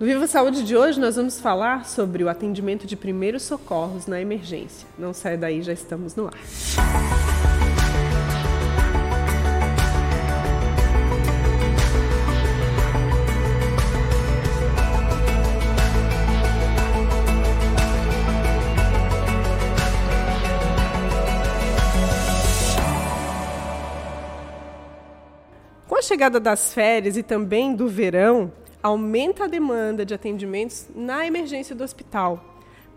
No Viva Saúde de hoje, nós vamos falar sobre o atendimento de primeiros socorros na emergência. Não sai daí, já estamos no ar. Com a chegada das férias e também do verão, aumenta a demanda de atendimentos na emergência do hospital.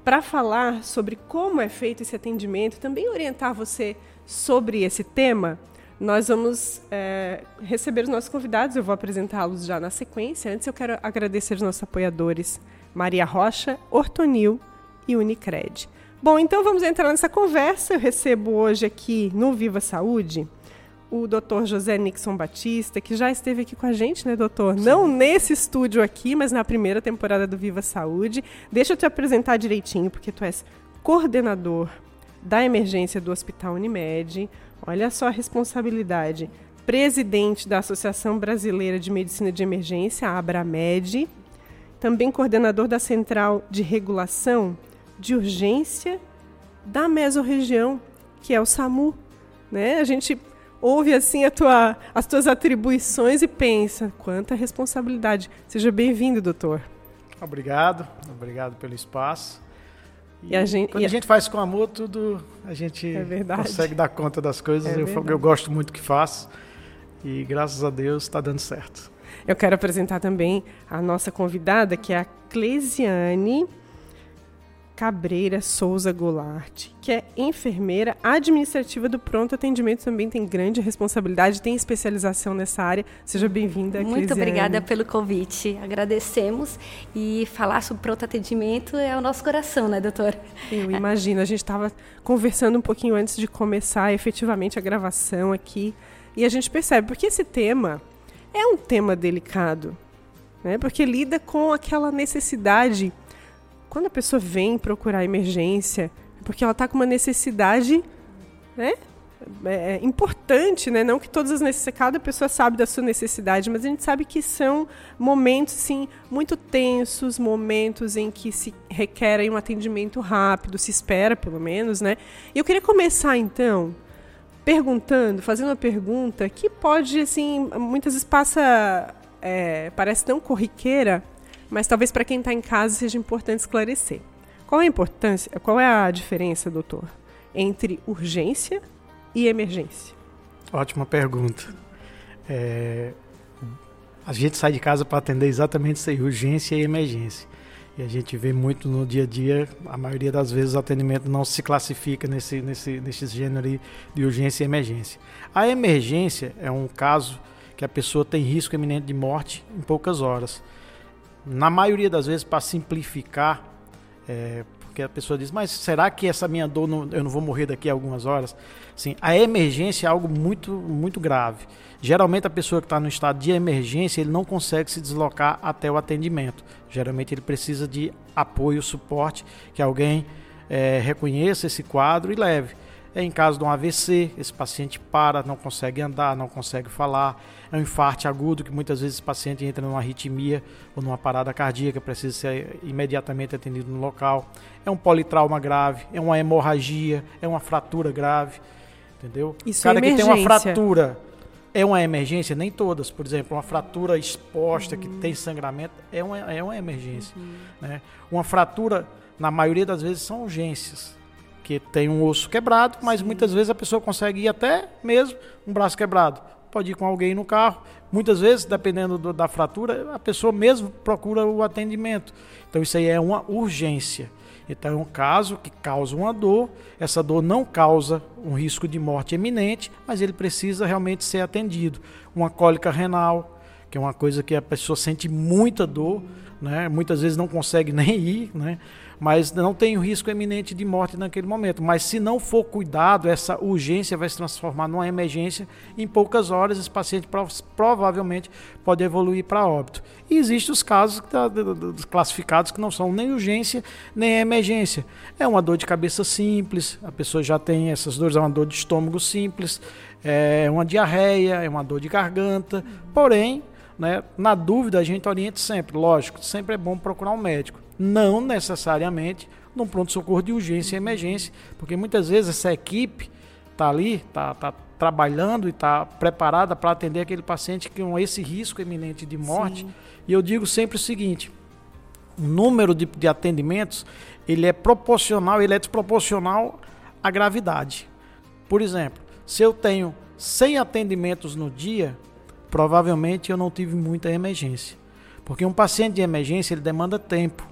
Para falar sobre como é feito esse atendimento, também orientar você sobre esse tema, nós vamos é, receber os nossos convidados. Eu vou apresentá-los já na sequência. Antes, eu quero agradecer os nossos apoiadores Maria Rocha, Ortonil e Unicred. Bom, então vamos entrar nessa conversa. Eu recebo hoje aqui no Viva Saúde o doutor José Nixon Batista, que já esteve aqui com a gente, né, doutor? Sim. Não nesse estúdio aqui, mas na primeira temporada do Viva Saúde. Deixa eu te apresentar direitinho, porque tu és coordenador da emergência do Hospital Unimed. Olha só a responsabilidade. Presidente da Associação Brasileira de Medicina de Emergência, a Abramed. Também coordenador da Central de Regulação de Urgência da Mesorregião, que é o SAMU. Né? A gente ouve assim tua, as tuas atribuições e pensa, quanta responsabilidade. Seja bem-vindo, doutor. Obrigado, obrigado pelo espaço. E, e a gente, quando e a gente faz com amor, tudo a gente é consegue dar conta das coisas. É eu, eu, gosto muito do que faço e graças a Deus está dando certo. Eu quero apresentar também a nossa convidada, que é a Clesiane Cabreira Souza Goulart, que é enfermeira administrativa do pronto atendimento, também tem grande responsabilidade, tem especialização nessa área. Seja bem-vinda, Muito Crisiane. obrigada pelo convite. Agradecemos e falar sobre pronto atendimento é o nosso coração, né, doutor? Eu imagino. A gente estava conversando um pouquinho antes de começar efetivamente a gravação aqui e a gente percebe porque esse tema é um tema delicado, né? Porque lida com aquela necessidade quando a pessoa vem procurar emergência, é porque ela está com uma necessidade, né? É, é importante, né? Não que todas as necessidades, cada pessoa sabe da sua necessidade, mas a gente sabe que são momentos, sim, muito tensos, momentos em que se requerem um atendimento rápido, se espera, pelo menos, né? E eu queria começar, então, perguntando, fazendo uma pergunta que pode, assim, muitas vezes passa, é, parece tão corriqueira, mas talvez para quem está em casa seja importante esclarecer. Qual é a importância, qual é a diferença, doutor, entre urgência e emergência? Ótima pergunta. É, a gente sai de casa para atender exatamente isso aí, urgência e emergência. E a gente vê muito no dia a dia, a maioria das vezes o atendimento não se classifica nesse, nesse, nesse gênero de urgência e emergência. A emergência é um caso que a pessoa tem risco iminente de morte em poucas horas na maioria das vezes, para simplificar, é, porque a pessoa diz, mas será que essa minha dor não, eu não vou morrer daqui a algumas horas? Sim, a emergência é algo muito, muito grave. Geralmente a pessoa que está no estado de emergência, ele não consegue se deslocar até o atendimento. Geralmente ele precisa de apoio, suporte, que alguém é, reconheça esse quadro e leve. É em caso de um AVC, esse paciente para, não consegue andar, não consegue falar. É um infarto agudo, que muitas vezes esse paciente entra numa arritmia ou numa parada cardíaca, precisa ser imediatamente atendido no local. É um politrauma grave, é uma hemorragia, é uma fratura grave. Entendeu? Isso Cada é que tem uma fratura é uma emergência, nem todas. Por exemplo, uma fratura exposta uhum. que tem sangramento é uma, é uma emergência. Uhum. Né? Uma fratura, na maioria das vezes, são urgências que tem um osso quebrado, mas Sim. muitas vezes a pessoa consegue ir até mesmo um braço quebrado. Pode ir com alguém no carro. Muitas vezes, dependendo do, da fratura, a pessoa mesmo procura o atendimento. Então isso aí é uma urgência. Então é um caso que causa uma dor. Essa dor não causa um risco de morte eminente, mas ele precisa realmente ser atendido. Uma cólica renal, que é uma coisa que a pessoa sente muita dor, né? muitas vezes não consegue nem ir, né? Mas não tem o risco eminente de morte naquele momento. Mas se não for cuidado, essa urgência vai se transformar numa emergência. Em poucas horas, esse paciente provavelmente pode evoluir para óbito. E existem os casos classificados que não são nem urgência nem emergência. É uma dor de cabeça simples, a pessoa já tem essas dores, é uma dor de estômago simples, é uma diarreia, é uma dor de garganta. Porém, né? Na dúvida, a gente orienta sempre, lógico, sempre é bom procurar um médico. Não necessariamente num pronto-socorro de urgência e emergência, porque muitas vezes essa equipe está ali, está tá trabalhando e está preparada para atender aquele paciente com esse risco iminente de morte. Sim. E eu digo sempre o seguinte: o número de, de atendimentos ele é proporcional, ele é desproporcional à gravidade. Por exemplo, se eu tenho 100 atendimentos no dia, provavelmente eu não tive muita emergência. Porque um paciente de emergência ele demanda tempo.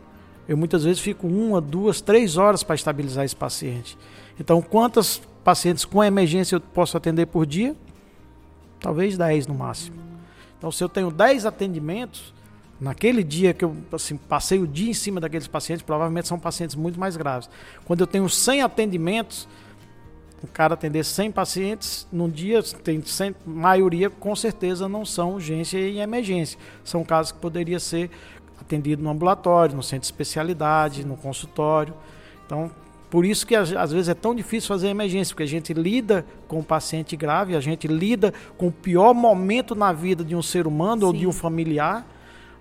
Eu muitas vezes fico uma, duas, três horas para estabilizar esse paciente. Então, quantos pacientes com emergência eu posso atender por dia? Talvez 10 no máximo. Então, se eu tenho 10 atendimentos, naquele dia que eu assim, passei o dia em cima daqueles pacientes, provavelmente são pacientes muito mais graves. Quando eu tenho 100 atendimentos, o cara atender 100 pacientes num dia, tem 100, maioria com certeza não são urgência e emergência. São casos que poderia ser atendido no ambulatório, no centro de especialidade, no consultório. Então, por isso que às, vezes é tão difícil fazer emergência, porque a gente lida com o paciente grave, a gente lida com o pior momento na vida de um ser humano Sim. ou de um familiar,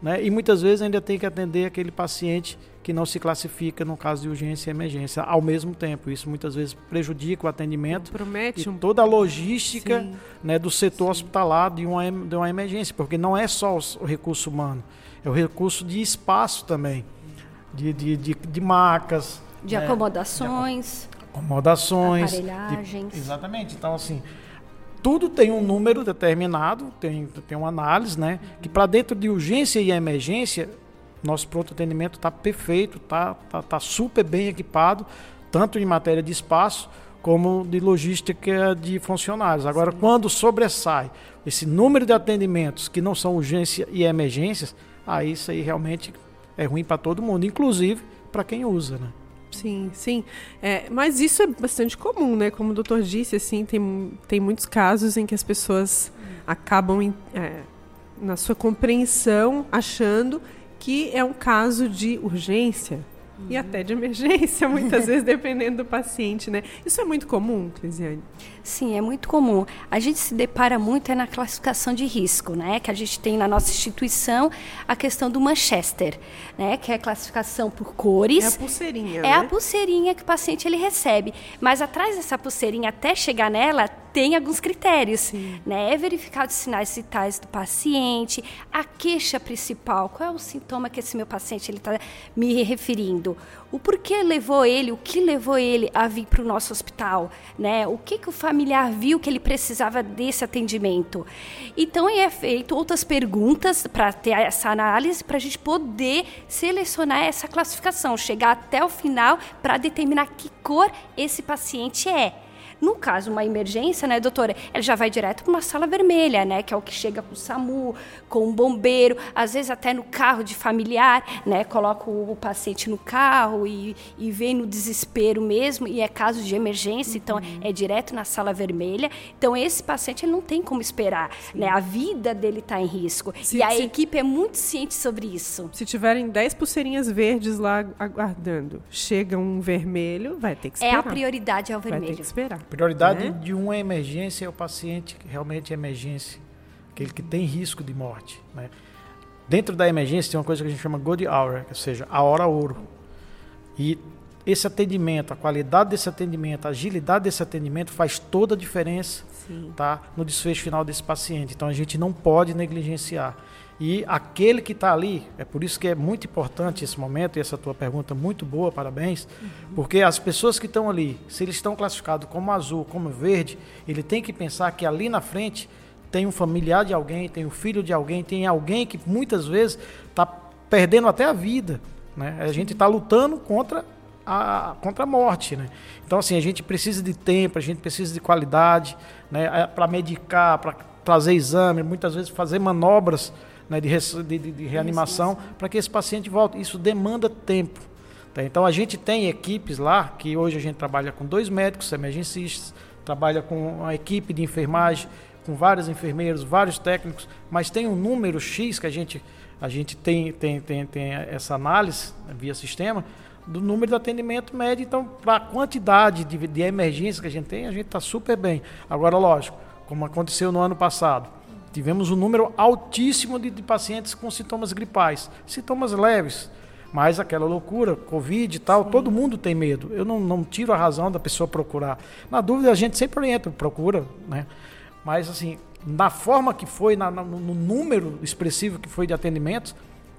né? E muitas vezes ainda tem que atender aquele paciente que não se classifica no caso de urgência e emergência ao mesmo tempo. Isso muitas vezes prejudica o atendimento Promete e toda a logística né, do setor Sim. hospitalar de uma, de uma emergência, porque não é só o recurso humano, é o recurso de espaço também, de, de, de, de macas. De né, acomodações. De acomodações. Aparelhagens. De, exatamente. Então, assim, tudo tem um número determinado, tem, tem uma análise, né? Que para dentro de urgência e emergência, nosso pronto atendimento está perfeito, está tá, tá super bem equipado, tanto em matéria de espaço como de logística de funcionários. Agora, Sim. quando sobressai esse número de atendimentos que não são urgência e emergências, aí isso aí realmente é ruim para todo mundo, inclusive para quem usa, né? Sim, sim. É, mas isso é bastante comum, né? Como o doutor disse, assim, tem, tem muitos casos em que as pessoas acabam, é, na sua compreensão, achando que é um caso de urgência uhum. e até de emergência, muitas vezes, dependendo do paciente, né? Isso é muito comum, Clisiane? Sim, é muito comum. A gente se depara muito é na classificação de risco, né? Que a gente tem na nossa instituição a questão do Manchester, né? Que é a classificação por cores. É a pulseirinha. É né? a pulseirinha que o paciente ele recebe. Mas atrás dessa pulseirinha, até chegar nela, tem alguns critérios, Sim. né? É verificado os sinais vitais do paciente, a queixa principal, qual é o sintoma que esse meu paciente ele está me referindo, o porquê levou ele, o que levou ele a vir para o nosso hospital, né? O que que o familiar viu que ele precisava desse atendimento. Então é feito outras perguntas para ter essa análise para a gente poder selecionar essa classificação, chegar até o final para determinar que cor esse paciente é. No caso, uma emergência, né, doutora, ele já vai direto para uma sala vermelha, né, que é o que chega com o SAMU, com o bombeiro, às vezes até no carro de familiar, né, coloca o, paciente no carro e, e vem no desespero mesmo, e é caso de emergência, então, uhum. então é direto na sala vermelha. Então, esse paciente ele não tem como esperar, Sim. né, a vida dele está em risco. Se, e a se, equipe é muito ciente sobre isso. Se tiverem 10 pulseirinhas verdes lá aguardando, chega um vermelho, vai ter que esperar. É a prioridade ao vermelho. Vai ter que esperar. Prioridade né? de uma emergência é o paciente que realmente é emergência, aquele que tem risco de morte. Né? Dentro da emergência tem uma coisa que a gente chama good hour, ou seja, a hora ouro. E esse atendimento, a qualidade desse atendimento, a agilidade desse atendimento faz toda a diferença tá, no desfecho final desse paciente. Então a gente não pode negligenciar. E aquele que está ali, é por isso que é muito importante esse momento, e essa tua pergunta muito boa, parabéns, uhum. porque as pessoas que estão ali, se eles estão classificados como azul, como verde, ele tem que pensar que ali na frente tem um familiar de alguém, tem um filho de alguém, tem alguém que muitas vezes está perdendo até a vida. Né? A gente está lutando contra a, contra a morte. Né? Então, assim, a gente precisa de tempo, a gente precisa de qualidade né? É, para medicar, para trazer exame, muitas vezes fazer manobras né, de, de, de, reanimação para que esse paciente volte. Isso demanda tempo. Tá? Então a gente tem equipes lá, que hoje a gente trabalha com dois médicos emergencistas, trabalha com uma equipe de enfermagem, com vários enfermeiros, vários técnicos, mas tem um número X que a gente, a gente tem, tem, tem, tem essa análise né, via sistema do número de atendimento médio. Então, para a quantidade de, de emergência que a gente tem, a gente está super bem. Agora, lógico, como aconteceu no ano passado, tivemos um número altíssimo de, de pacientes com sintomas gripais, sintomas leves, mas aquela loucura, Covid e tal, Sim. todo mundo tem medo. Eu não, não tiro a razão da pessoa procurar. Na dúvida, a gente sempre orienta, procura, né? Mas, assim, na forma que foi, na, no, no número expressivo que foi de atendimentos,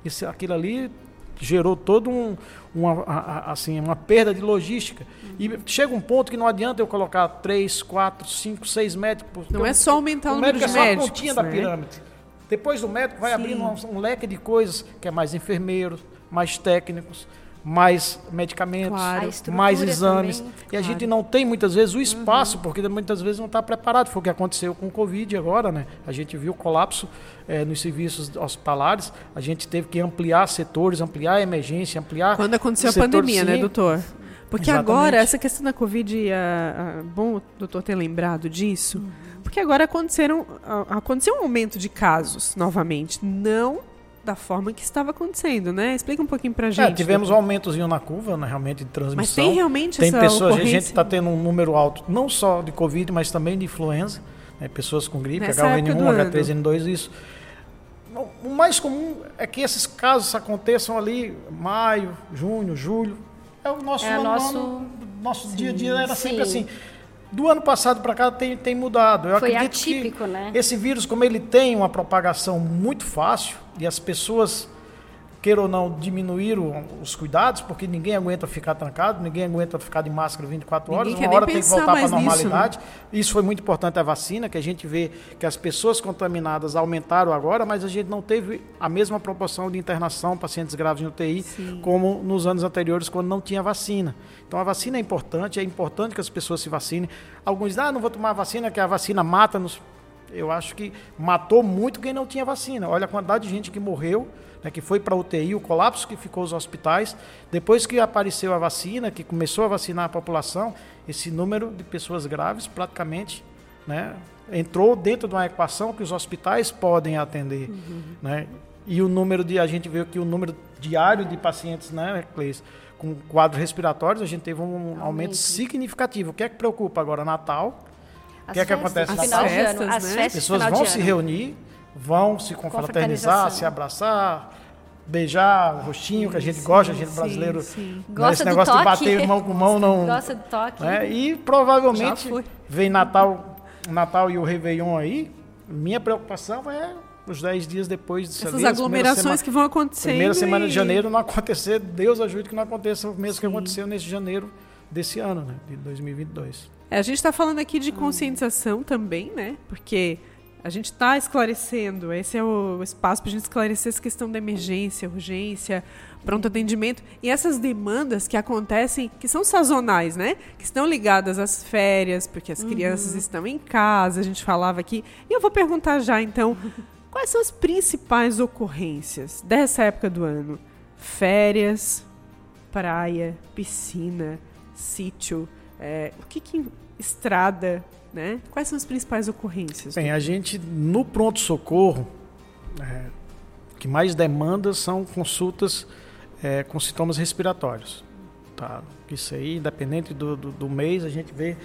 isso, aquilo ali gerou todo um, uma, assim, uma perda de logística. E chega um ponto que não adianta eu colocar três, quatro, cinco, seis médicos. Não é só aumentar o, o número de médicos. é só a pontinha né? da pirâmide. Depois do médico vai Sim. abrindo um, um, leque de coisas, que é mais enfermeiros, mais técnicos, mais medicamentos, claro. mais exames. Também, e a gente não tem muitas vezes o espaço, uhum. porque muitas vezes não está preparado. Foi o que aconteceu com o Covid agora, né? A gente viu o colapso é, nos serviços hospitalares, a gente teve que ampliar setores, ampliar a emergência, ampliar. Quando aconteceu a pandemia, né, sim. né, doutor? Porque Exatamente. agora, essa questão da Covid, a, bom o doutor ter lembrado disso, uhum. porque agora aconteceram, aconteceu um aumento de casos novamente. Não da forma que estava acontecendo, né? Explica um pouquinho pra é, gente. É, tivemos um aumentozinho na curva, né, realmente, de transmissão. Mas tem realmente tem essa pessoas, ocorrência? A gente está tendo um número alto, não só de Covid, mas também de influenza. Né, pessoas com gripe, H1N1, H3N2, isso. O mais comum é que esses casos aconteçam ali maio, junho, julho. É o nosso, é nosso... Nosso dia a dia era sim. sempre assim. Do ano passado para cá tem, tem mudado. Eu Foi acredito atípico, que né? Esse vírus, como ele tem uma propagação muito fácil e as pessoas queira ou não, diminuíram os cuidados, porque ninguém aguenta ficar trancado, ninguém aguenta ficar de máscara 24 horas, ninguém uma hora tem que voltar para a normalidade. Nisso, né? Isso foi muito importante a vacina, que a gente vê que as pessoas contaminadas aumentaram agora, mas a gente não teve a mesma proporção de internação, pacientes graves em UTI, Sim. como nos anos anteriores, quando não tinha vacina. Então a vacina é importante, é importante que as pessoas se vacinem. Alguns dizem, ah, não vou tomar vacina, que a vacina mata-nos. Eu acho que matou muito quem não tinha vacina. Olha a quantidade de gente que morreu né, que foi para a UTI, o colapso que ficou os hospitais. Depois que apareceu a vacina, que começou a vacinar a população, esse número de pessoas graves praticamente né, entrou dentro de uma equação que os hospitais podem atender. Uhum. Né? E o número de, a gente viu que o número diário de pacientes, né, Cleis, com quadros respiratórios, a gente teve um aumento significativo. O que é que preocupa agora? Natal. o que é que acontece no Natal? Festas, né? As pessoas vão se reunir vão se confraternizar, se abraçar, beijar o rostinho, que a gente sim, gosta, a gente brasileiro. Sim, né, Gosta esse negócio toque. de bater mão com mão não. Gosta do toque. Né? E provavelmente vem Natal, Natal e o Réveillon aí. Minha preocupação é os 10 dias depois disso Essas aglomerações semana, que vão acontecer. Primeira semana de janeiro não acontecer, Deus ajude que não aconteça o mesmo Sim. que aconteceu nesse janeiro desse ano, né, de 2022. É, a gente está falando aqui de conscientização também, né? Porque a gente está esclarecendo, esse é o espaço para a gente esclarecer essa questão da emergência, urgência, pronto atendimento e essas demandas que acontecem, que são sazonais, né? Que estão ligadas às férias, porque as uhum. crianças estão em casa, a gente falava aqui. E eu vou perguntar já, então, quais são as principais ocorrências dessa época do ano? Férias, praia, piscina, sítio, é, o que, que estrada né? Quais são as principais ocorrências? Bem, a gente no pronto-socorro, é, que mais demanda são consultas é, com sintomas respiratórios. Tá? Isso aí, independente do, do, do mês, a gente vê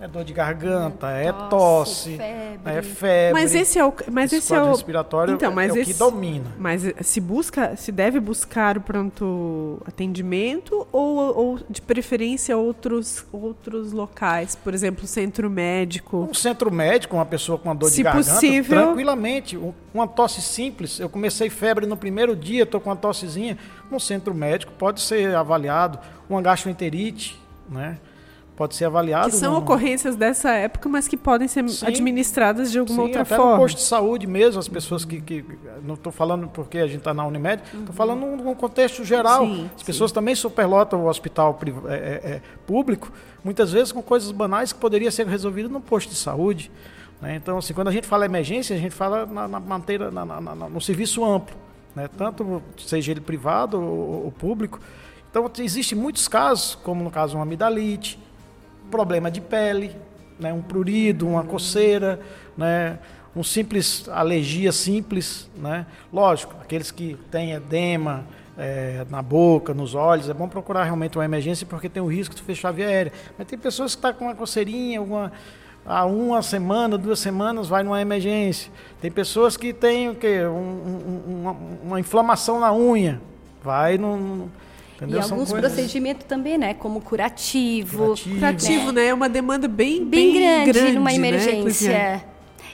é dor de garganta, é, tosse, tosse febre. é febre. Mas esse é o, mas esse é o respiratório então, mas é, é esse, o que domina. Mas se busca, se deve buscar o pronto atendimento ou, ou de preferência outros outros locais, por exemplo, centro médico. Um centro médico, uma pessoa com uma dor se de garganta, possível, tranquilamente, uma tosse simples. Eu comecei febre no primeiro dia, estou com uma tossezinha, um centro médico pode ser avaliado, uma gastroenterite, né? Pode ser avaliado. Que são no... ocorrências dessa época, mas que podem ser sim, administradas de alguma sim, outra até forma. no posto de saúde mesmo, as pessoas que. que não estou falando porque a gente está na Unimed, estou uhum. falando num contexto geral. Sim, as pessoas também superlotam o hospital é, é, é, público, muitas vezes com coisas banais que poderiam ser resolvidas no posto de saúde. Né? Então, assim, quando a gente fala emergência, a gente fala na, na, manteira, na, na, no serviço amplo, né? tanto seja ele privado ou, ou público. Então, existem muitos casos, como no caso uma amidalite, problema de pele, né, um prurido, uma coceira, né, um simples alergia simples, né? Lógico, aqueles que têm edema é, na boca, nos olhos, é bom procurar realmente uma emergência porque tem o risco de fechar a via aérea. Mas tem pessoas que estão tá com uma coceirinha, alguma há uma semana, duas semanas, vai numa emergência. Tem pessoas que têm o quê? Um, um, uma, uma, inflamação na unha. Vai no. Entendeu? E São alguns coisas... procedimentos também, né? Como curativo. Curativo, curativo né? É uma demanda bem, bem, bem grande, grande numa né, emergência. Né?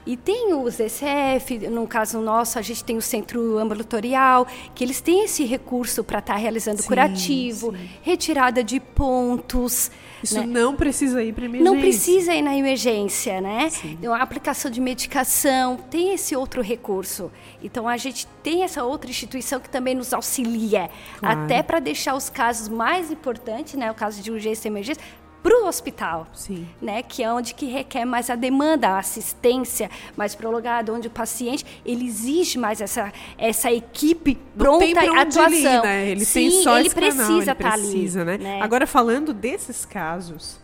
E tem os ECF, no caso nosso, a gente tem o centro ambulatorial, que eles têm esse recurso para estar tá realizando sim, curativo, sim. retirada de pontos. Isso né? não precisa ir para emergência. Não precisa ir na emergência, né? Então, a aplicação de medicação tem esse outro recurso. Então, a gente tem essa outra instituição que também nos auxilia, claro. até para deixar os casos mais importantes, né? O caso de urgência e emergência, para o hospital, Sim. né? Que é onde que requer mais a demanda, a assistência mais prolongada, onde o paciente ele exige mais essa essa equipe pronta à atuação. Ir, né? Ele Sim, tem só ele esse precisa canal, ele estar tá precisa, ali, né? né? Agora falando desses casos,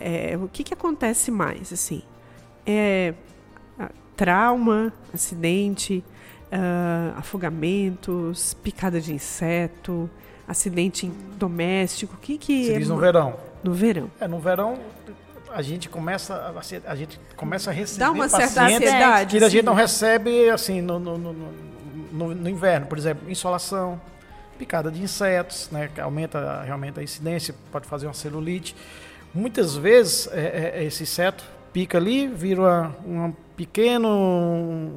é, o que que acontece mais assim? É trauma, acidente, uh, afogamentos, picada de inseto, acidente doméstico, o que que Você é diz no verão? No verão. É, no verão a gente começa a, a gente começa a receber Dá uma certa ansiedade. Que a gente não recebe assim no, no, no, no, no inverno, por exemplo, insolação, picada de insetos, né, que aumenta realmente a incidência, pode fazer uma celulite. Muitas vezes é, é, esse inseto pica ali, vira uma, uma, pequeno,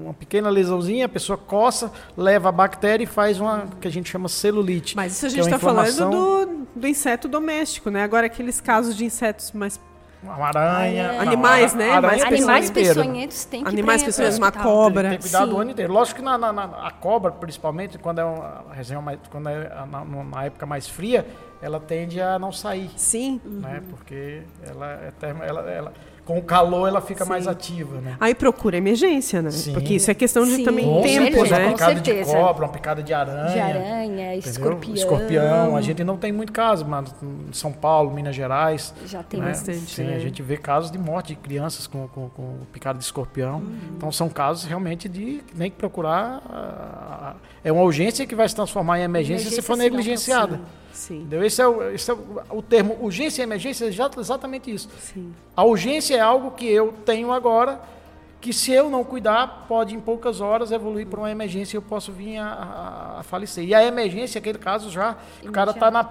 uma pequena lesãozinha, a pessoa coça, leva a bactéria e faz uma que a gente chama celulite. Mas isso a gente está é tá falando do, do inseto doméstico, né? Agora aqueles casos de insetos mais uma aranha. É. Animais, né? Aranha, animais peçonhentos tem que Animais peçonhentos, uma cobra. Tem, tem que cuidar Sim. do ano inteiro. Lógico que na, na, na, a cobra, principalmente, quando é uma região mais, quando é na, na, época mais fria, ela tende a não sair. Sim. Né? Uhum. Porque ela, é termo, ela, ela com o calor ela fica Sim. mais ativa, né? Aí procura emergência, né? Sim. Porque isso é questão de Sim. também com tempo, certeza, né? Uma picada de cobra, uma picada de aranha. De aranha, escorpião. Escorpião. A gente não tem muito caso, mas em São Paulo, Minas Gerais. Já tem né? bastante. Sim, né? a gente vê casos de morte de crianças com, com, com picada de escorpião. Uhum. Então são casos realmente de nem que procurar. é uma urgência que vai se transformar em emergência, emergência se for negligenciada. Sim. Entendeu? Esse é, o, esse é o, o termo urgência e emergência, é exatamente isso. Sim. A urgência é algo que eu tenho agora, que se eu não cuidar, pode em poucas horas evoluir para uma emergência e eu posso vir a, a, falecer. E a emergência, aquele caso já, o cara está na,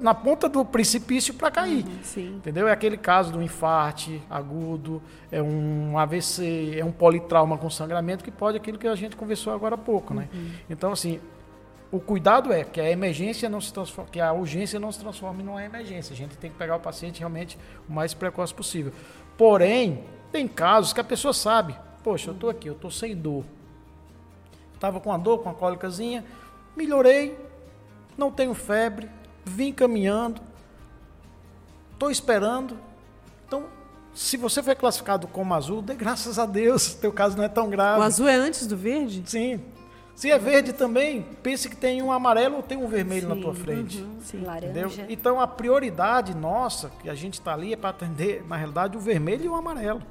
na ponta do precipício para cair. Uhum, entendeu? É aquele caso do infarte agudo, é um AVC, é um politrauma com sangramento, que pode aquilo que a gente conversou agora há pouco. Né? Uhum. Então, assim, o cuidado é que a emergência não se transforme, que a urgência não se transforme numa emergência. A gente tem que pegar o paciente realmente o mais precoce possível. Porém, tem casos que a pessoa sabe, poxa, eu estou aqui, eu estou sem dor. Estava com a dor, com a cólicazinha, melhorei, não tenho febre, vim caminhando, estou esperando. Então, se você foi classificado como azul, dê graças a Deus, teu caso não é tão grave. O azul é antes do verde? Sim. Se é verde também, pense que tem um amarelo ou tem um vermelho sim, na tua frente. Uhum, sim, laranja. Entendeu? Então a prioridade nossa, que a gente está ali, é para atender, na realidade, o vermelho e o amarelo.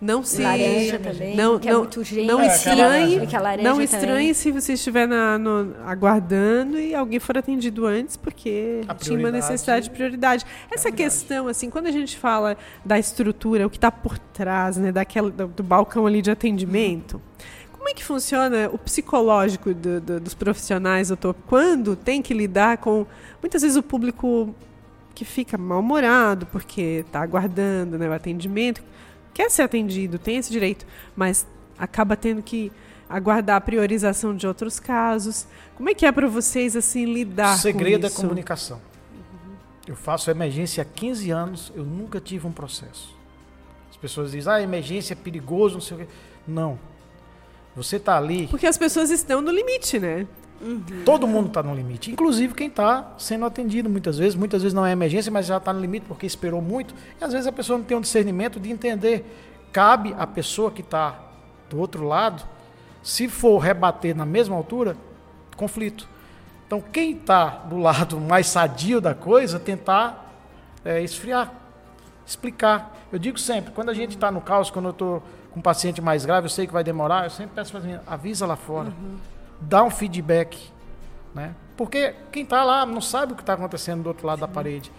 Não se laranja também, não, que é não, muito gente. Não é, estranhe, não estranhe se você estiver na, no, aguardando e alguém for atendido antes, porque tinha uma necessidade de prioridade. Essa é questão, assim, quando a gente fala da estrutura, o que está por trás, né, daquela, do, do balcão ali de atendimento. Uhum como é que funciona o psicológico do, do, dos profissionais, doutor, quando tem que lidar com, muitas vezes, o público que fica mal-humorado porque está aguardando né, o atendimento, quer ser atendido, tem esse direito, mas acaba tendo que aguardar a priorização de outros casos. Como é que é para vocês assim lidar com isso? Segredo é comunicação. Uhum. Eu faço emergência há 15 anos, eu nunca tive um processo. As pessoas dizem, ah, emergência é perigoso, não sei o quê. Não, você está ali. Porque as pessoas estão no limite, né? Uhum. Todo mundo está no limite, inclusive quem está sendo atendido muitas vezes. Muitas vezes não é emergência, mas já está no limite porque esperou muito. E às vezes a pessoa não tem um discernimento de entender. Cabe à pessoa que está do outro lado, se for rebater na mesma altura, conflito. Então quem está do lado mais sadio da coisa, tentar é, esfriar, explicar. Eu digo sempre, quando a gente está no caos, quando eu estou com um paciente mais grave, eu sei que vai demorar, eu sempre peço para avisa lá fora, uhum. dá um feedback, né? Porque quem está lá não sabe o que está acontecendo do outro lado Sim. da parede.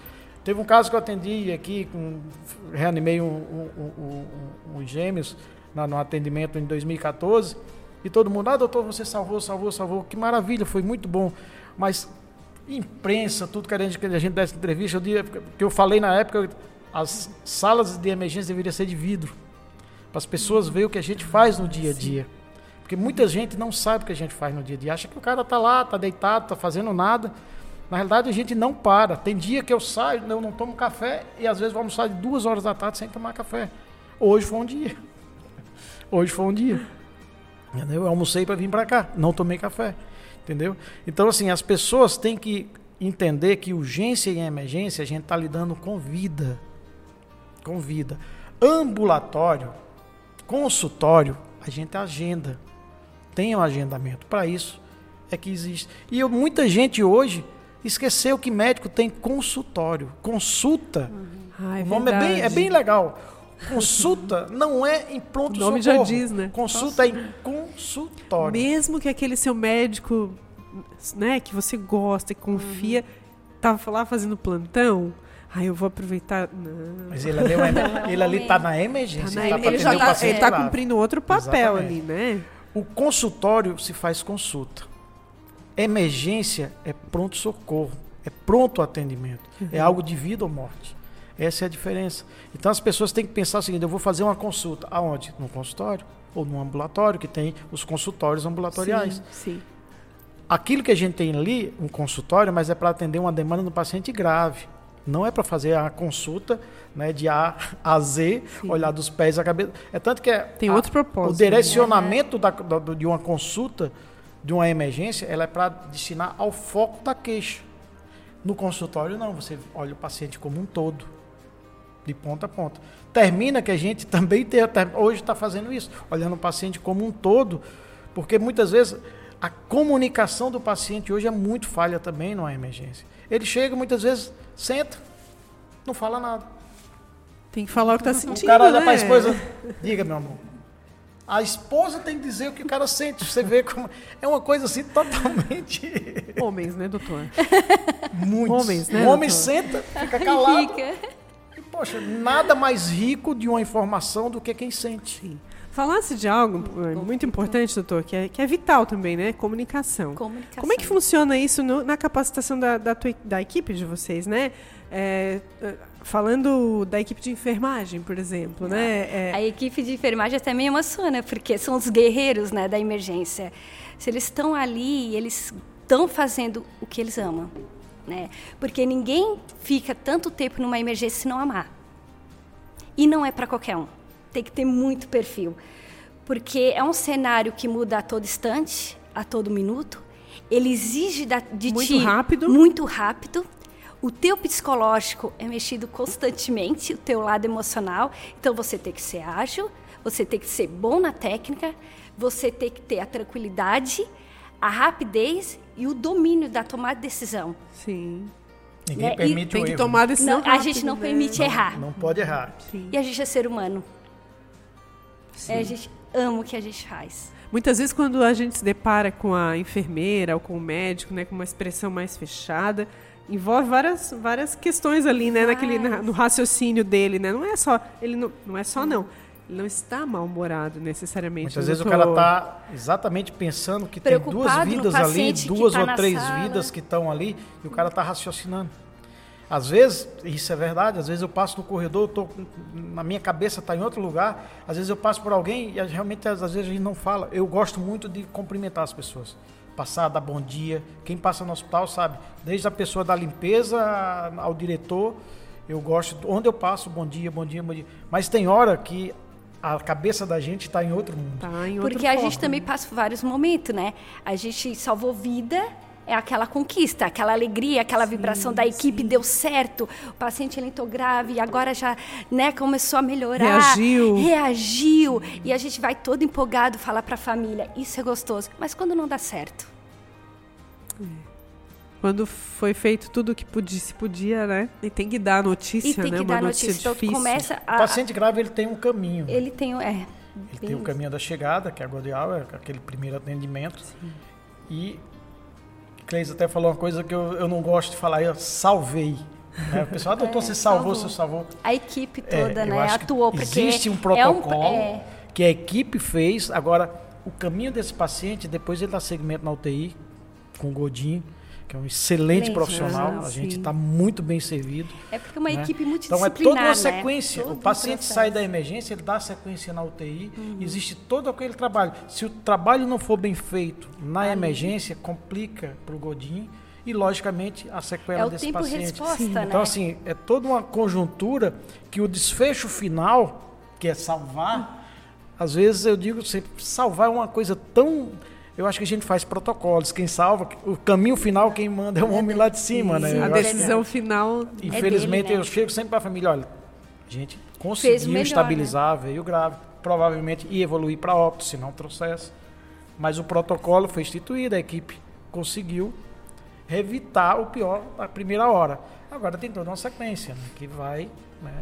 Teve um caso que eu atendi aqui, com, reanimei um, um, um, um gêmeos na, no atendimento em 2014, e todo mundo, ah, doutor, você salvou, salvou, salvou, que maravilha, foi muito bom. Mas imprensa, tudo que a gente, que a gente desse entrevista, eu, que eu falei na época, as salas de emergência deveriam ser de vidro, para as pessoas verem o que a gente faz no dia a dia. Porque muita gente não sabe o que a gente faz no dia a dia, acha que o cara está lá, está deitado, está fazendo nada. Na realidade, a gente não para. Tem dia que eu saio, eu não tomo café e às vezes almoçar de duas horas da tarde sem tomar café. Hoje foi um dia. Hoje foi um dia. Eu almocei para vir para cá, não tomei café. Entendeu? Então, assim, as pessoas têm que entender que urgência e emergência a gente está lidando com vida. Com vida. Ambulatório, consultório, a gente agenda. Tem um agendamento. Para isso é que existe. E eu, muita gente hoje esqueceu que médico tem consultório. Consulta. Uhum. Ah, é o nome é bem, é bem legal. Consulta não é em pronto O nome socorro. já diz, né? Consulta é em consultório. Mesmo que aquele seu médico, né, que você gosta e confia, tava lá fazendo plantão, aí eu vou aproveitar. Não. Mas ele ali, é uma- ele ali tá na emergência. Tá na- tá ele já o tá, ele tá cumprindo outro papel Exatamente. ali, né? O consultório se faz consulta. Emergência é pronto socorro, é pronto atendimento, é algo de vida ou morte. Essa é a diferença. Então as pessoas têm que pensar o seguinte: eu vou fazer uma consulta aonde? No consultório ou no ambulatório que tem os consultórios ambulatoriais. Sim, sim. Aquilo que a gente tem ali, um consultório, mas é para atender uma demanda do paciente grave. Não é para fazer a consulta né, de A a Z, olhar dos pés à cabeça. É tanto que é Tem a- outro propósito, O direcionamento da- da- de uma consulta, de uma emergência, ela é para destinar ao foco da queixa. No consultório, não. Você olha o paciente como um todo, de ponta a ponta. Termina que a gente também tem, hoje está fazendo isso, olhando o paciente como um todo, porque muitas vezes a comunicação do paciente hoje é muito falha também numa emergência. Ele chega muitas vezes, senta, não fala nada. Tem que falar o que tá sentindo, O cara olha né? para a esposa, diga meu amor. A esposa tem que dizer o que o cara sente. Você vê como é uma coisa assim totalmente Homens, né, doutor? muito. Homens, né, O homem doutor? senta, fica calado. Fica. E, poxa, nada mais rico de uma informação do que quem sente. Falasse de algo é, muito importante, doutor, que é, que é vital também, né? Comunicação. Comunicação. Como é que funciona isso no- na capacitação da, da, tua- da equipe de vocês, né? É, é, falando da equipe de enfermagem, por exemplo, né? É, A equipe de enfermagem até me emociona, porque são os guerreiros né, da emergência. Se eles estão ali, eles estão fazendo o que eles amam. Né? Porque ninguém fica tanto tempo numa emergência se não amar. E não é para qualquer um. Tem que ter muito perfil. Porque é um cenário que muda a todo instante, a todo minuto. Ele exige da, de Muito ti rápido. muito rápido. O teu psicológico é mexido constantemente, o teu lado emocional. Então você tem que ser ágil, você tem que ser bom na técnica, você tem que ter a tranquilidade, a rapidez e o domínio da tomada de decisão. sim. Ninguém Né, e permite Tem o que erro. tomar a decisão Não, a gente não né? permite errar. Não pode errar. E a gente é ser humano. É, a gente ama o que a gente faz. Muitas vezes, quando a gente se depara com a enfermeira ou com o médico, né, com uma expressão mais fechada, envolve várias, várias questões ali, né, naquele, na- no raciocínio dele, né? Não é só, ele não, não é só não. Ele não está mal-humorado necessariamente. Muitas vezes o doutor? cara está exatamente pensando que tem duas Preocupado vidas ali, duas tá ou três sala. vidas que estão ali, e o cara está raciocinando. Às vezes, isso é verdade, às vezes eu passo no corredor, eu tô, na minha cabeça está em outro lugar, às vezes eu passo por alguém e realmente às vezes a gente não fala. Eu gosto muito de cumprimentar as pessoas. Passar, dar bom dia. Quem passa no hospital sabe, desde a pessoa da limpeza ao diretor, eu gosto, onde eu passo, bom dia, bom dia, bom dia. Mas tem hora que a cabeça da gente está em outro mundo. Tá em outro Porque a gente também passa por vários momentos, né? A gente salvou vida, é aquela conquista, aquela alegria, aquela vibração da equipe deu certo, o paciente ele entrou grave e agora já, né, começou a melhorar. Reagiu. Reagiu. E a gente vai todo empolgado falar para a família, isso é gostoso. Mas quando não dá certo? Quando foi feito tudo o que podia, se podia, né? E tem que dar a notícia, E tem né? que Uma dar notícia, notícia. Então difícil. começa O a. paciente grave ele tem um caminho. Ele tem. o- É, Ele tem o caminho da chegada, que é a God Hour, aquele primeiro atendimento. E Cleis até falou uma coisa que eu, eu não gosto de falar, eu salvei. Né? O pessoal, ah, doutor, é, você salvou, salvou, você salvou. A equipe é, toda, é, né, atuou. Porque existe um protocolo é um, que a equipe fez. Agora, o caminho desse paciente, depois ele dá segmento na UTI com o Godinho que é um excelente profissional. a gente está muito bem servido. É porque é uma né? equipe multidisciplinar. Então é toda uma né? sequência. Né? o paciente sai da emergência, ele dá sequência na UTI. Uhum. Existe todo aquele trabalho. Se o trabalho não for bem feito na Aí. emergência, complica para o Godinho e, logicamente, a sequela é desse paciente. Resposta, né? Então, assim, é toda uma conjuntura que o desfecho final, que é salvar, uhum. às vezes eu digo sempre, salvar é uma coisa tão eu acho que a gente faz protocolos. Quem salva, o caminho final, quem manda é o homem lá de cima, né? A decisão que, final. Infelizmente, é dele, né? eu chego sempre para a família: olha, a gente conseguiu melhor, estabilizar, né? veio grave. Provavelmente ia evoluir para óbito, se não trouxesse. Mas o protocolo foi instituído, a equipe conseguiu evitar o pior na primeira hora. Agora tem toda uma sequência né, que vai. Né,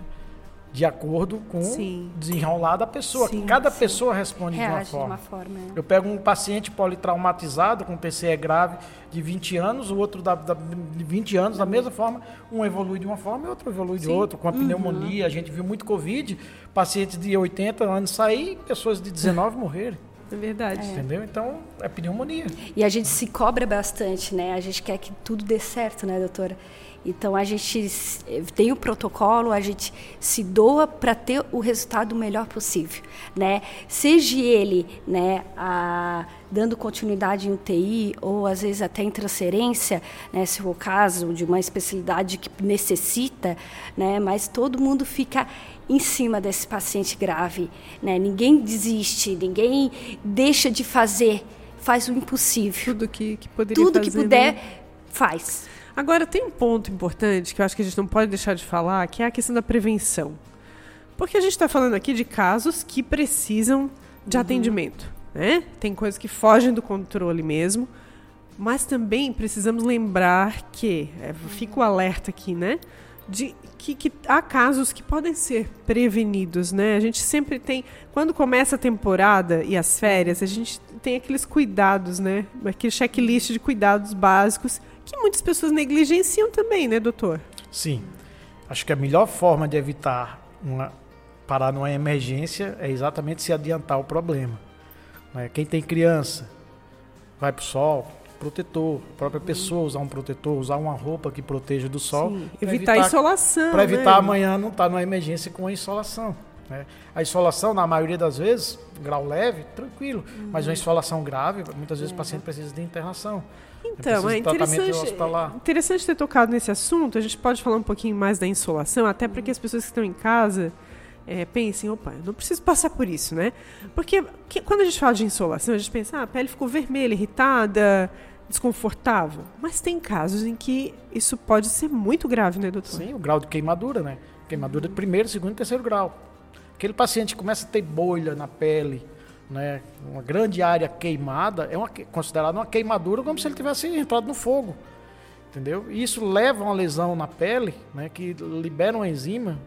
de acordo com sim. o desenrolar da pessoa. Sim, Cada sim. pessoa responde Reage de uma forma. De uma forma é. Eu pego um paciente politraumatizado com TCE grave de 20 anos, o outro da, da, de 20 anos, da mesma forma, um evolui de uma forma e outro evolui de outra, com a uhum. pneumonia. A gente viu muito Covid, pacientes de 80 anos sair, pessoas de 19 morrerem. É verdade. Entendeu? Então, é pneumonia. E a gente se cobra bastante, né? A gente quer que tudo dê certo, né, doutora? Então a gente tem o protocolo, a gente se doa para ter o resultado melhor possível, né? Seja ele, né, a, dando continuidade em UTI ou às vezes até em transferência, né, se for o caso de uma especialidade que necessita, né? Mas todo mundo fica em cima desse paciente grave, né? Ninguém desiste, ninguém deixa de fazer, faz o impossível. Tudo que, que poderia Tudo fazer, que puder né? faz. Agora, tem um ponto importante que eu acho que a gente não pode deixar de falar, que é a questão da prevenção. Porque a gente está falando aqui de casos que precisam de uhum. atendimento. Né? Tem coisas que fogem do controle mesmo. Mas também precisamos lembrar que, é, fica o alerta aqui, né? De que, que, há casos que podem ser prevenidos, né? A gente sempre tem, quando começa a temporada e as férias, a gente tem aqueles cuidados, né? Aquele checklist de cuidados básicos que muitas pessoas negligenciam também, né, doutor? Sim. Acho que a melhor forma de evitar uma, parar numa emergência é exatamente se adiantar o problema. Né? Quem tem criança, vai para o sol, protetor, a própria uhum. pessoa usar um protetor, usar uma roupa que proteja do sol. Sim, evitar, evitar a insolação. Para evitar né? amanhã não estar tá numa emergência com a insolação. Né? A insolação, na maioria das vezes, grau leve, tranquilo. Uhum. Mas uma insolação grave, muitas vezes é. o paciente precisa de internação. Então, é interessante, interessante ter tocado nesse assunto. A gente pode falar um pouquinho mais da insolação, até porque as pessoas que estão em casa é, pensem, opa, eu não preciso passar por isso, né? Porque que, quando a gente fala de insolação, a gente pensa, ah, a pele ficou vermelha, irritada, desconfortável. Mas tem casos em que isso pode ser muito grave, né, doutor? Sim, o grau de queimadura, né? Queimadura de primeiro, segundo e terceiro grau. Aquele paciente começa a ter bolha na pele, né, uma grande área queimada, é uma, considerada uma queimadura como se ele tivesse entrado no fogo. Entendeu? E isso leva a uma lesão na pele, né, que libera uma enzima,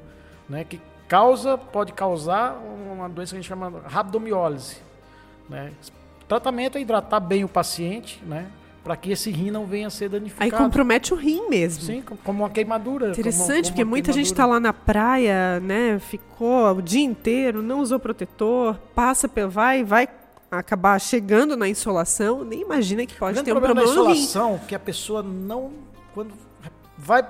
né, que causa, pode causar uma doença que a gente chama rabdomiólise. Né? O tratamento é hidratar bem o paciente, né, para que esse rim não venha a ser danificado. Aí compromete o rim mesmo. Sim, como uma queimadura. Interessante, como, como porque muita gente está lá na praia, né? Ficou o dia inteiro, não usou protetor, passa, vai, vai acabar chegando na insolação, nem imagina que pode ter um problema, problema na insolação, que a pessoa não quando vai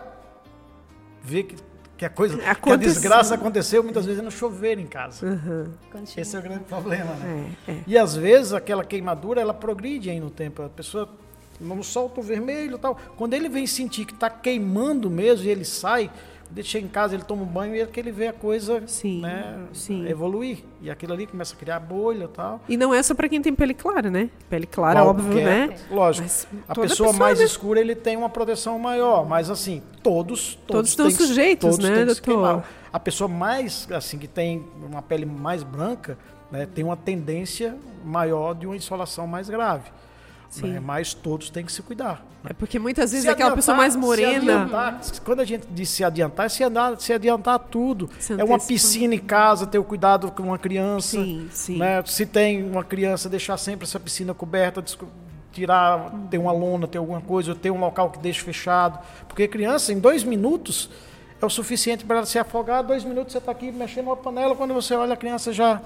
ver que, que a coisa, Aconteceu. que a desgraça aconteceu, muitas vezes é no chover em casa. Uhum. Esse é o grande problema, né? É, é. E às vezes aquela queimadura ela progride aí no tempo. A pessoa não solta o vermelho e tal. Quando ele vem sentir que está queimando mesmo e ele sai, deixa em casa, ele toma um banho e é que ele vê a coisa sim, né, sim. evoluir. E aquilo ali começa a criar bolha e tal. E não é só para quem tem pele clara, né? Pele clara, Qualquer, óbvio, né? Lógico. A pessoa, pessoa mais né? escura, ele tem uma proteção maior. Mas assim, todos... Todos, todos estão sujeitos, todos né, doutor? A pessoa mais, assim, que tem uma pele mais branca, né, tem uma tendência maior de uma insolação mais grave. Sim. Né? Mas todos têm que se cuidar. Né? É porque muitas vezes se aquela pessoa mais morena. Adiantar, quando a gente diz se adiantar, é se adiantar, se adiantar tudo. Se é uma piscina em casa, ter o cuidado com uma criança. Sim, sim. Né? Se tem uma criança, deixar sempre essa piscina coberta, tirar, ter uma lona, ter alguma coisa, ou ter um local que deixe fechado. Porque criança, em dois minutos, é o suficiente para ela se afogar. Dois minutos você está aqui mexendo uma panela, quando você olha a criança já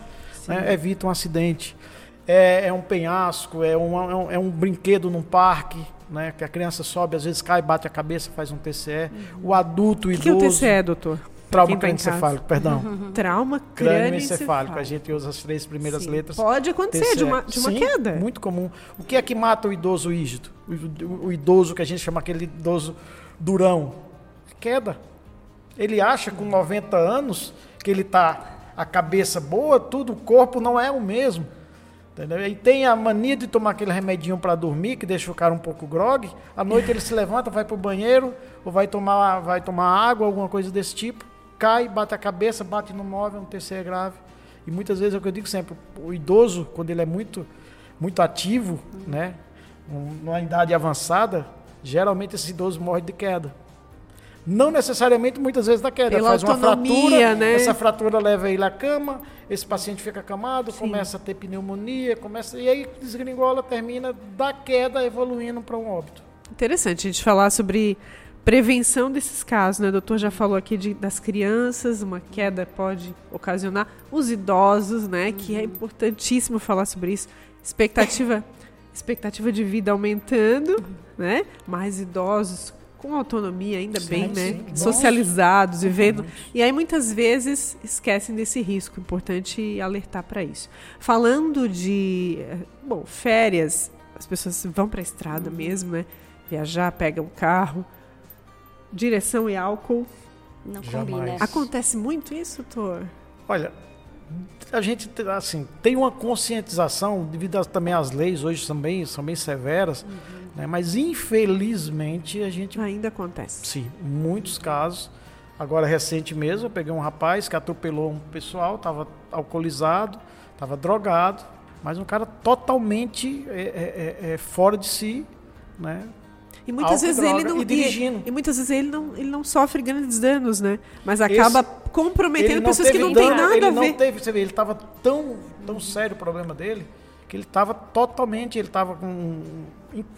né, evita um acidente. É, é um penhasco, é, é, um, é um brinquedo num parque, né, que a criança sobe, às vezes cai, bate a cabeça, faz um TCE. Uhum. O adulto, o idoso... O que é o TCE, doutor? Trauma tá crânioencefálico, perdão. Uhum. Trauma crânioencefálico. A gente usa as três primeiras Sim. letras. Pode acontecer de uma, de uma Sim, queda. Muito comum. O que é que mata o idoso rígido? O, o, idoso que a gente chama aquele idoso durão. Queda. Ele acha com 90 anos que ele está a cabeça boa, tudo, o corpo não é o mesmo. Entendeu? E tem a mania de tomar aquele remedinho para dormir, que deixa o cara um pouco grog. À noite ele se levanta, vai para o banheiro, ou vai tomar, vai tomar água, alguma coisa desse tipo cai, bate a cabeça, bate no móvel, um TCE grave. E muitas vezes é o que eu digo sempre, o idoso, quando ele é muito, muito ativo, né, numa idade avançada, geralmente esse idoso morre de queda. Não necessariamente, muitas vezes, da queda. Pela Faz uma fratura, né? essa fratura leva ele à cama, esse paciente fica acamado, Sim. começa a ter pneumonia, começa e aí desgringola, termina da queda evoluindo para um óbito. Interessante a gente falar sobre prevenção desses casos, né? O doutor já falou aqui de, das crianças, uma queda pode ocasionar, os idosos, né? Uhum. Que é importantíssimo falar sobre isso. Expectativa, expectativa de vida aumentando, uhum. né? Mais idosos com autonomia, ainda sim, bem, né? Sim. Socializados, vivendo. E aí muitas vezes esquecem desse risco. Importante alertar para isso. Falando de, eh, bom, férias, as pessoas vão para a estrada uhum. mesmo, né? Viajar, pegam um carro direção e álcool. Não combina. Acontece muito isso, Thor? Olha, a gente assim tem uma conscientização devido a, também às leis hoje são bem são bem severas, uhum. Né? mas infelizmente a gente ainda acontece. Sim, muitos casos. Agora recente mesmo, eu peguei um rapaz que atropelou um pessoal, estava alcoolizado, estava drogado, mas um cara totalmente é, é, é, é fora de si, né? E muitas vezes ele não e dirigindo. E, e, muitas vezes ele não, ele não sofre grandes danos, né? Mas acaba Esse, comprometendo pessoas que não têm nada ele a ver. Não teve, você vê, ele estava tão, tão sério o problema dele que ele estava totalmente, ele estava com um,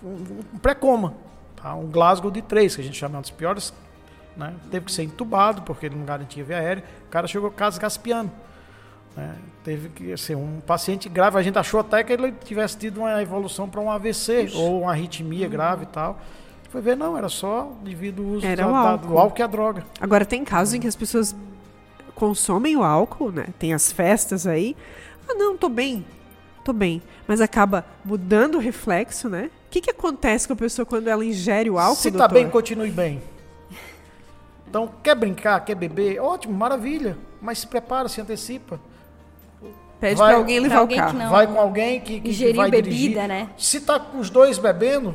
um, pré-coma, tá? um Glasgow de 3, que a gente chama dos piores, né? Teve que ser entubado porque ele não garantia via aérea. O cara chegou caso gaspiano. Né? Teve que ser um paciente grave. A gente achou até que ele tivesse tido uma evolução para um AVC Ixi. ou uma arritmia uhum. grave e tal. Foi ver, não, era só devido ao uso era da, álcool. do álcool e a droga. Agora, tem casos em que as pessoas consomem o álcool, né? Tem as festas aí. Ah, não, tô bem. Tô bem. Mas acaba mudando o reflexo, né? O que, que acontece com a pessoa quando ela ingere o álcool? Se tá bem, continue bem. Então, quer brincar, quer beber? Ótimo, maravilha. Mas se prepara, se antecipa. Pede para alguém levar alguém o carro. Vai com alguém que, que, que vai bebida, dirigir. né? Se tá com os dois bebendo,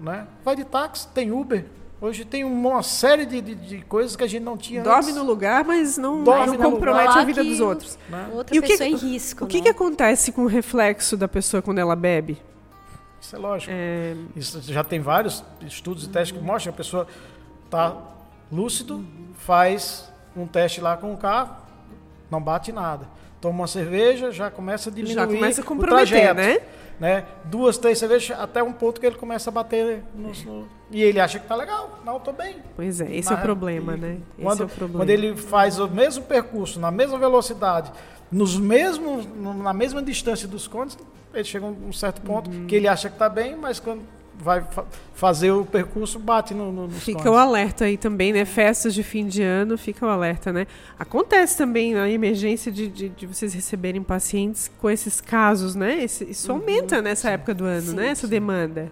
né? Vai de táxi, tem Uber. Hoje tem uma série de, de, de coisas que a gente não tinha Dorme antes. no lugar, mas não, Dorme não compromete lugar. a vida dos outros. Né? Outra e pessoa o que, em risco. O que, né? que acontece com o reflexo da pessoa quando ela bebe? Isso é lógico. É... Isso já tem vários estudos e testes que mostram que a pessoa está lúcido, faz um teste lá com o carro, não bate nada toma uma cerveja, já começa a diminuir já começa a comprometer, o trajeto, né? Né? Duas, três cervejas, até um ponto que ele começa a bater no, no... e ele acha que tá legal. Não, tô bem. Pois é, esse Mas, é o problema, né? Esse quando, é o problema. quando ele faz o mesmo percurso, na mesma velocidade, nos mesmos, na mesma distância dos contos, ele chega a um certo ponto uhum. que ele acha que está bem, mas quando vai fa fazer o percurso, bate no, no Fica o alerta aí também, né? Festas de fim de ano, fica o alerta, né? Acontece também a emergência de, de, de vocês receberem pacientes com esses casos, né? Esse, isso uhum. aumenta nessa sim. época do ano, sim, né? Essa sim. demanda.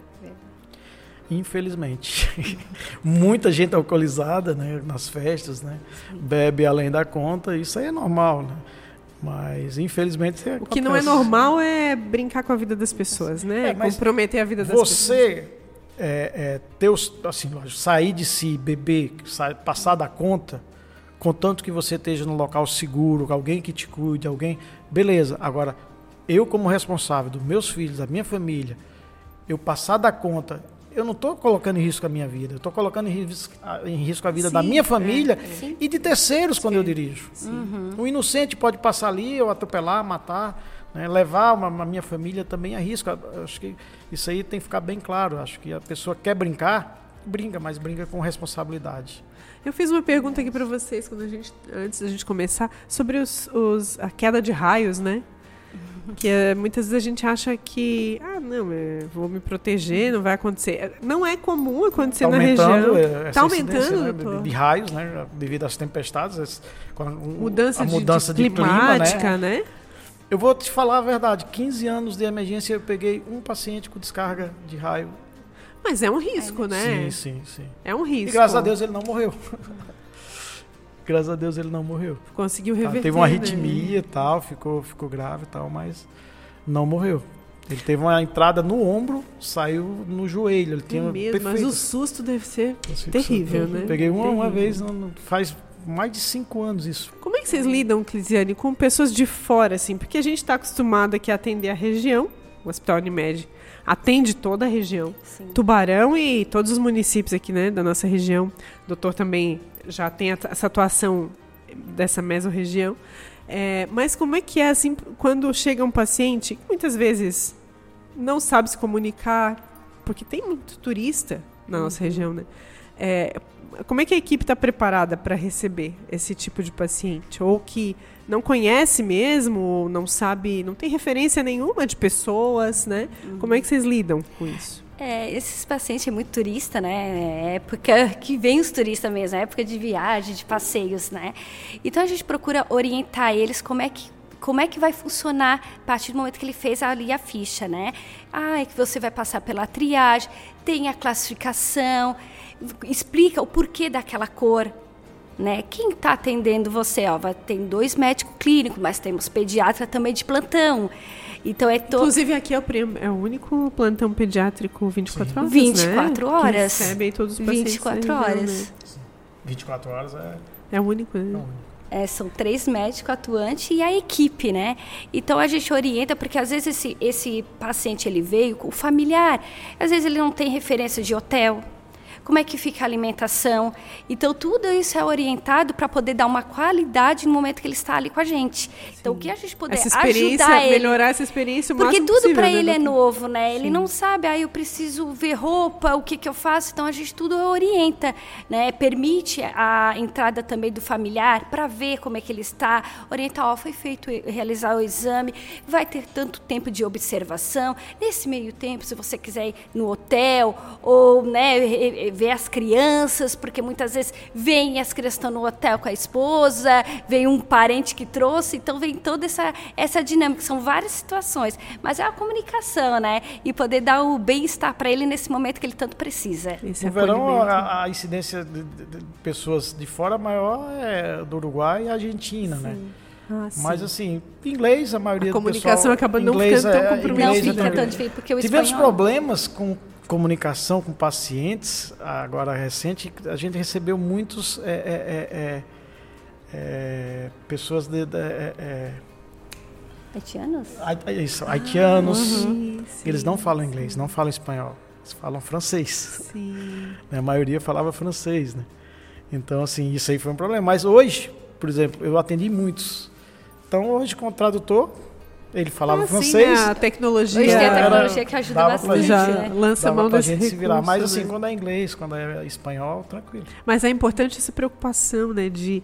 Infelizmente. Muita gente alcoolizada né, nas festas, né? Bebe além da conta, isso aí é normal, né? Mas, infelizmente, O que não é normal é brincar com a vida das pessoas, né? É, Comprometer a vida das você, pessoas. Você, é, é, ter os, assim, sair de si, beber, sair, passar da conta, contanto que você esteja num local seguro, alguém que te cuide, alguém. Beleza. Agora, eu, como responsável dos meus filhos, da minha família, eu passar da conta eu não estou colocando em risco a minha vida, eu estou colocando em risco, em risco a vida sim, da minha família é, e de terceiros sim. quando eu dirijo. Uhum. O inocente pode passar ali, ou atropelar, matar. Né? Levar uma, uma minha família também a risco. Acho que isso aí tem que ficar bem claro. Acho que a pessoa quer brincar, brinca, mas brinca com responsabilidade. Eu fiz uma pergunta aqui para vocês quando a gente, antes da gente começar sobre os, os, a queda de raios, né? Que é, muitas vezes a gente acha que, ah, não, é, vou me proteger, não vai acontecer. Não é comum acontecer tá na região. Está aumentando né, de, de, raios, né? Devido às tempestades, mudança, a mudança de, de, de climática, clima, né? né? Eu vou te falar a verdade, 15 anos de emergência eu peguei um paciente com descarga de raio. Mas é um risco, é, né? Sim, sim, sim. É um risco. E graças a Deus ele não morreu. Graças a Deus ele não morreu. Conseguiu tá, reverter. teve uma né? arritmia e tal, ficou, ficou grave e tal, mas não morreu. Ele teve uma entrada no ombro, saiu no joelho. Ele tinha mesmo, mas o susto deve ser terrível, né? Peguei uma, terrível. uma vez, faz mais de cinco anos isso. Como é que vocês lidam, Clisiane, com pessoas de fora, assim? Porque a gente está acostumado aqui a atender a região, o Hospital Unimed atende toda a região. Sim. Tubarão e todos os municípios aqui, né, da nossa região. O doutor também já tem essa atuação dessa mesorregião. É, mas como é que é, assim, quando chega um paciente que muitas vezes não sabe se comunicar, porque tem muito turista na nossa uhum. região, né? É, como é que a equipe está preparada para receber esse tipo de paciente? Ou que não conhece mesmo, ou não sabe, não tem referência nenhuma de pessoas, né? Uhum. Como é que vocês lidam com isso? É, esses pacientes é muito turista, né? É época que vem os turistas mesmo, é época de viagem, de passeios, né? Então a gente procura orientar eles como é que como é que vai funcionar a partir do momento que ele fez ali a ficha, né? Ah, é que você vai passar pela triagem, tem a classificação, explica o porquê daquela cor. Né? Quem está atendendo você? Ó, tem dois médicos clínicos, mas temos pediatra também de plantão. Então é to... Inclusive aqui é o, é o único plantão pediátrico 24 Sim. horas. 24 né? horas. Que recebem todos os pacientes. 24 horas. Né? 24 horas é. É o único, né? É o único. É, são três médicos atuantes e a equipe, né? Então a gente orienta, porque às vezes esse, esse paciente ele veio com o familiar, às vezes ele não tem referência de hotel, como é que fica a alimentação. Então, tudo isso é orientado para poder dar uma qualidade no momento que ele está ali com a gente. Sim. Então, o que a gente puder essa ajudar ele... melhorar essa experiência o Porque tudo para né, ele é novo, né? Ele Sim. não sabe, ah, eu preciso ver roupa, o que, que eu faço. Então, a gente tudo orienta, né? Permite a entrada também do familiar para ver como é que ele está. Orientar, ó, foi feito realizar o exame, vai ter tanto tempo de observação. Nesse meio tempo, se você quiser ir no hotel ou, né, ver as crianças, porque muitas vezes vem as crianças estão no hotel com a esposa, vem um parente que trouxe, então vem toda essa, essa dinâmica. São várias situações, mas é a comunicação, né? E poder dar o bem-estar para ele nesse momento que ele tanto precisa. Esse no verão, a, a incidência de, de, pessoas de fora maior é do Uruguai e Argentina, né? Sim. né? Ah, Mas assim, inglês a maioria a do comunicação pessoal, acaba não ficando tão é, comprometida. Não fica tão difícil, porque o Tivemos espanhol... problemas com comunicação com pacientes, agora recente, a gente recebeu muitos é, é, é, é pessoas de, de é, é, haitianos. Isso, haitianos. Uhum. Eles não falam inglês, não falam espanhol, eles falam francês. Sim. A maioria falava francês, né? Então assim isso aí foi um problema. Mas hoje, por exemplo, eu atendi muitos. Então hoje com o tradutor ele falava ah, francês. Sim, a tecnologia. Hoje tem a tecnologia que ajuda bastante. Já né? lança mão desse gente recurso, se virar. Mas assim, né? quando é inglês, quando é espanhol, tranquilo. Mas é importante essa preocupação, né? De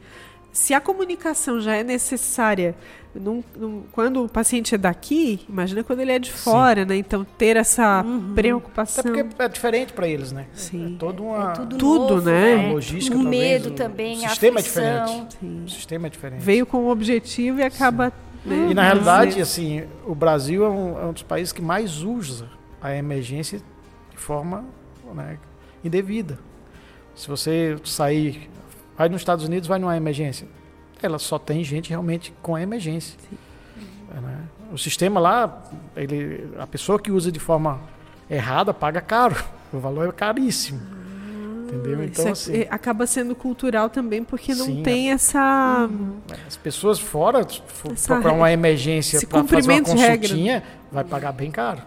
se a comunicação já é necessária num, num, quando o paciente é daqui, imagina quando ele é de fora, Sim. né? Então ter essa uhum. preocupação. Até porque é diferente para eles, né? Sim. É todo uma é tudo, tudo novo, né? né? logística, o medo também, o sistema é diferente. Sim. O sistema é diferente. Veio com o objetivo e acaba né? E na realidade, assim, o Brasil é um, é um, dos países que mais usa a emergência de forma né, indevida. Se você sair, vai nos Estados Unidos, vai numa emergência, ela só tem gente realmente com emergência. É, né? O sistema lá, ele, a pessoa que usa de forma errada paga caro. O valor é caríssimo. Entendeu? Então, é, assim, é, acaba sendo cultural também, porque não sim, tem é, essa. Uhum. As pessoas fora, procurar uma emergência para fazer uma consultinha, vai pagar bem caro.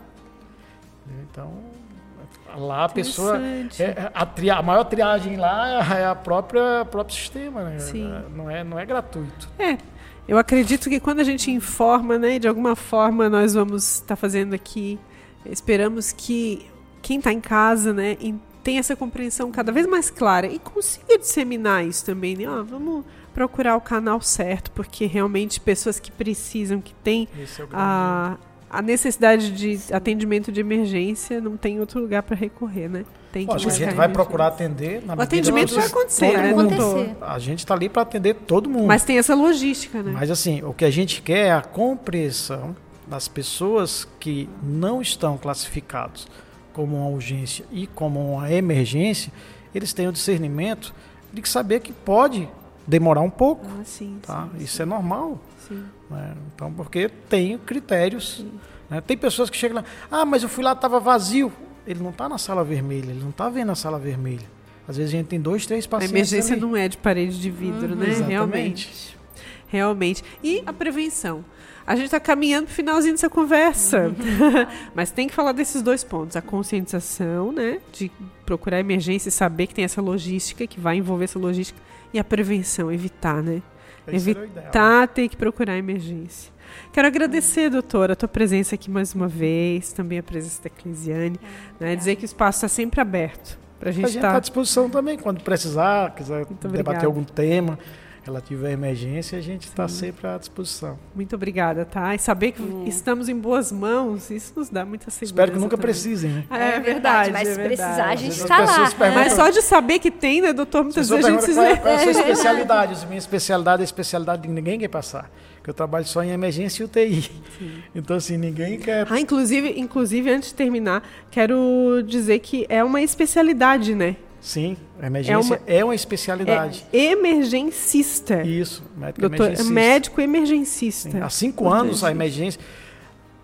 Então, lá a pessoa. É, a, tri, a maior triagem lá é a própria próprio sistema, né? Sim. Não, é, não é gratuito. É. Eu acredito que quando a gente informa, né, de alguma forma nós vamos estar tá fazendo aqui, esperamos que quem está em casa, né, tenha essa compreensão cada vez mais clara e consiga disseminar isso também, né? Ó, vamos procurar o canal certo, porque realmente pessoas que precisam, que têm é a, a necessidade de atendimento de emergência, não tem outro lugar para recorrer, né? Tem que Lógico, a gente vai procurar atender. Na o atendimento vai acontecer, né? Acontecer. A gente está ali para atender todo mundo. Mas tem essa logística, né? Mas assim, o que a gente quer é a compreensão das pessoas que não estão classificados como uma urgência e como uma emergência, eles têm o discernimento de saber que pode demorar um pouco. Ah, sim, tá? Sim, Isso sim. é normal. Né? Então, porque tem critérios. Né? Tem pessoas que chegam lá, ah, mas eu fui lá, estava vazio. Ele não está na sala vermelha, ele não está vendo a sala vermelha. Às vezes a gente tem dois, três pacientes. A emergência ali. não é de parede de vidro, uhum, né? Exatamente. Realmente. Realmente. E a prevenção. A gente está caminhando para o finalzinho dessa conversa. Uhum. Mas tem que falar desses dois pontos. A conscientização, né? De procurar emergência e saber que tem essa logística, que vai envolver essa logística. E a prevenção, evitar, né? Esse evitar ter que procurar emergência. Quero agradecer, doutora, a tua presença aqui mais uma vez, também a presença da Eclesiane. Né? Dizer que o espaço está sempre aberto. Pra gente a gente está tá à disposição também, quando precisar, quiser debater algum tema relativo à emergência, a gente está sempre à disposição. Muito obrigada, tá? E saber que hum. estamos em boas mãos, isso nos dá muita segurança. Espero que nunca também. precisem, né? É, é verdade. Mas é se precisar, a gente está lá. Mas só de saber que tem, né, doutor? Muitas vezes a gente se... Qual é, qual é a sua especialidade? Minha especialidade é a especialidade de ninguém quer passar. Que eu trabalho só em emergência e UTI. Sim. Então, assim, ninguém quer. Ah, inclusive, inclusive, antes de terminar, quero dizer que é uma especialidade, né? Sim, emergência é uma, é uma especialidade. É emergencista. Isso, médico Doutor, emergencista. Médico emergencista. Sim, há cinco anos a emergência.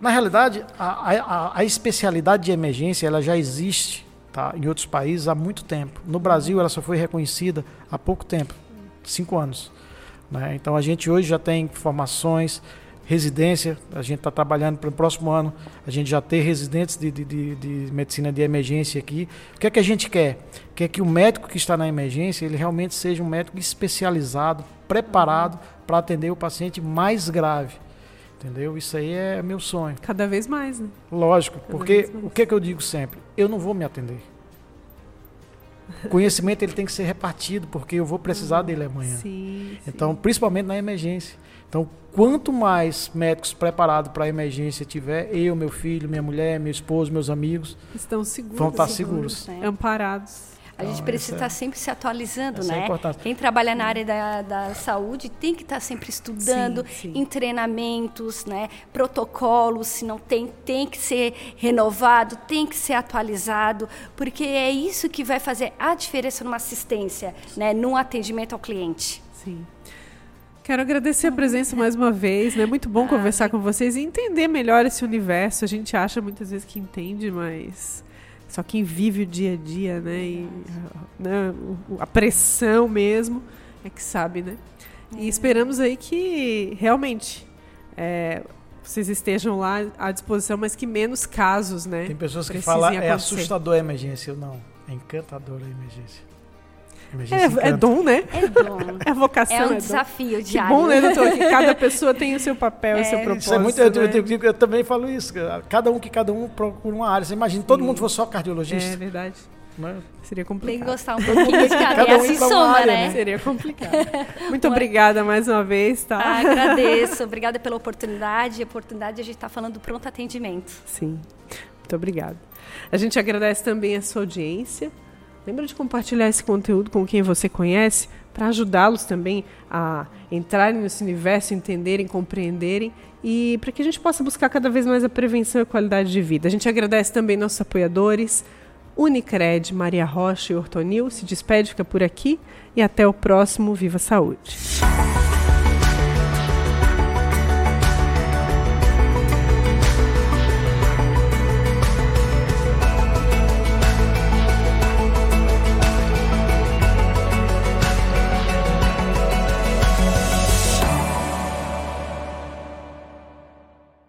Na realidade, a, a, a, especialidade de emergência ela já existe tá, em outros países há muito tempo. No Brasil, ela só foi reconhecida há pouco tempo cinco anos. Né? Então, a gente hoje já tem formações residência, a gente está trabalhando para o próximo ano, a gente já ter residentes de, de, de, de, medicina de emergência aqui. O que é que a gente quer? Quer que o médico que está na emergência, ele realmente seja um médico especializado, preparado para atender o paciente mais grave. Entendeu? Isso aí é meu sonho. Cada vez mais, né? Lógico, Cada porque o que é que eu digo sempre? Eu não vou me atender. O conhecimento ele tem que ser repartido, porque eu vou precisar dele amanhã. Sim, então, sim. principalmente na emergência. Então, quanto mais médicos preparados para a emergência tiver, eu, meu filho, minha mulher, meu esposo, meus amigos, estão seguros, vão estar seguros, seguros né? amparados. A então, gente precisa estar é, sempre se atualizando, é né? É Quem trabalha na área da, da saúde tem que estar sempre estudando sim, sim. em treinamentos, né? Protocolos, se não tem, tem que ser renovado, tem que ser atualizado, porque é isso que vai fazer a diferença numa assistência, né? Num atendimento ao cliente. Sim. Quero agradecer a presença mais uma vez, né? Muito bom conversar com vocês e entender melhor esse universo. A gente acha muitas vezes que entende, mas só quem vive o dia a dia, né? E né, a pressão mesmo é que sabe, né? E é. esperamos aí que realmente é, vocês estejam lá à disposição, mas que menos casos, né? Tem pessoas que falam é assustador a emergência. Eu não, é encantador a emergência. É, é, dom, né? É dom. É vocação. É um é desafio de diário. Que bom, né, doutor? Que cada pessoa tem o seu papel, é. o seu propósito. Isso é muito, né? eu, eu, eu, também falo isso. Cada um que cada um procura uma área. Você imagina, Sim. todo mundo fosse só cardiologista. É verdade. Né? Seria complicado. Tem que gostar um pouquinho de cada, cada um soma, área, né? né? Seria complicado. Muito obrigada mais uma vez, tá? Ah, agradeço. Obrigada pela oportunidade. A oportunidade de a gente estar tá falando do pronto atendimento. Sim. Muito obrigada. A gente agradece também a sua audiência. Lembra de compartilhar esse conteúdo com quem você conhece para ajudá-los também a entrarem nesse universo, entenderem, compreenderem e para que a gente possa buscar cada vez mais a prevenção e a qualidade de vida. A gente agradece também nossos apoiadores, Unicred, Maria Rocha e Ortonil. Se despede, fica por aqui e até o próximo Viva Saúde.